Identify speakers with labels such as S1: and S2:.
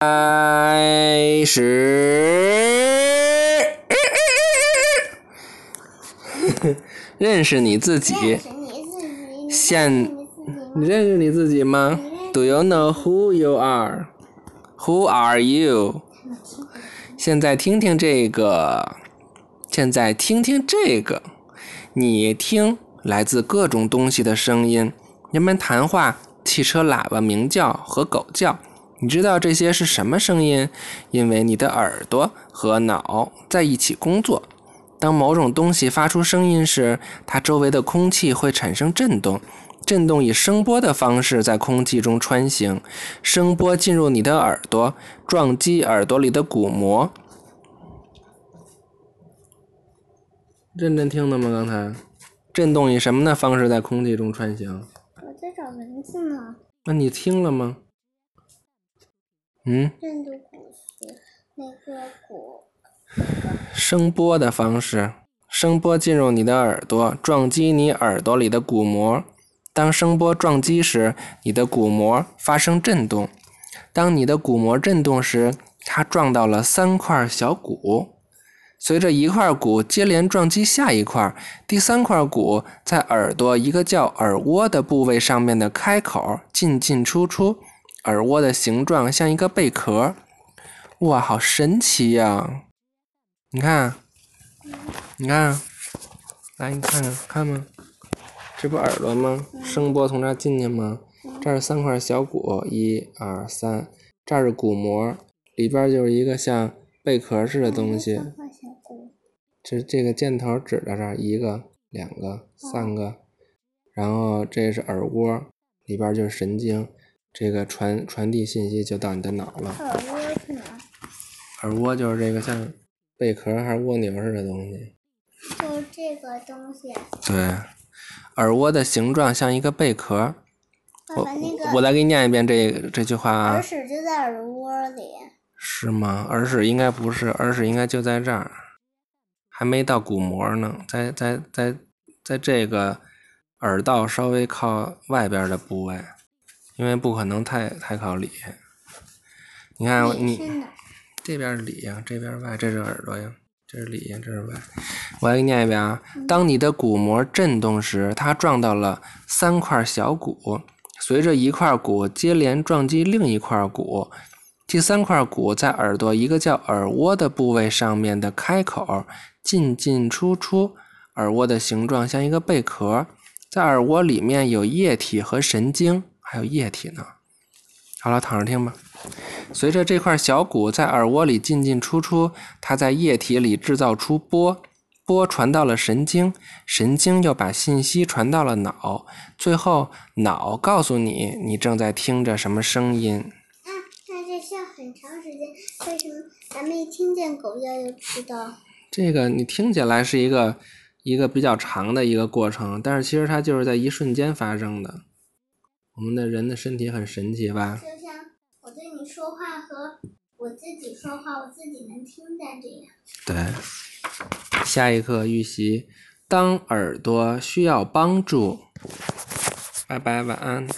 S1: 开始，认识你自己。现你认识你自己吗？Do you know who you are? Who are you? 现在听听这个，现在听听这个，你听来自各种东西的声音，人们谈话、汽车喇叭鸣叫和狗叫。你知道这些是什么声音？因为你的耳朵和脑在一起工作。当某种东西发出声音时，它周围的空气会产生震动，震动以声波的方式在空气中穿行。声波进入你的耳朵，撞击耳朵里的鼓膜。认真听的吗？刚才，震动以什么的方式在空气中穿行？
S2: 我在找文字呢。
S1: 那你听了吗？嗯，
S2: 震动鼓是那个鼓，
S1: 声波的方式，声波进入你的耳朵，撞击你耳朵里的鼓膜。当声波撞击时，你的鼓膜发生震动。当你的鼓膜震动时，它撞到了三块小鼓。随着一块鼓接连撞击下一块，第三块鼓在耳朵一个叫耳蜗的部位上面的开口进进出出。耳蜗的形状像一个贝壳，哇，好神奇呀！你看，你看，来，你看看，看吗？这不耳朵吗？声波从这儿进去吗？这是三块小骨，一二三，这儿是鼓膜，里边就是一个像贝壳似的东西。这这个箭头指着这儿，一个、两个、三个，然后这是耳蜗，里边就是神经。这个传传递信息就到你的脑了。
S2: 耳蜗是哪？
S1: 耳蜗就是这个像贝壳还是蜗牛似的东西。
S2: 就是这个东西。
S1: 对，耳蜗的形状像一个贝壳。
S2: 爸爸，那个
S1: 我来给你念一遍这这句话啊。
S2: 耳屎就在耳蜗里。
S1: 是吗？耳屎应该不是，耳屎应该就在这儿，还没到鼓膜呢，在在在在这个耳道稍微靠外边的部位。因为不可能太太靠里，你看你这边是里呀，这边外，这是耳朵呀，这是里呀，这是外。我来给你念一遍啊。当你的鼓膜震动时，它撞到了三块小鼓，随着一块鼓接连撞击另一块鼓，第三块骨在耳朵一个叫耳蜗的部位上面的开口进进出出，耳蜗的形状像一个贝壳，在耳蜗里面有液体和神经。还有液体呢。好了，躺着听吧。随着这块小鼓在耳蜗里进进出出，它在液体里制造出波，波传到了神经，神经又把信息传到了脑，最后脑告诉你你正在听着什么声音。
S2: 啊，那这需要很长时间。为什么咱们一听见狗叫就知道？
S1: 这个你听起来是一个一个比较长的一个过程，但是其实它就是在一瞬间发生的。我们的人的身体很神奇吧？
S2: 就像我对你说话和我自己说话，我自己能听见这样。
S1: 对，下一课预习，当耳朵需要帮助。拜拜，晚安。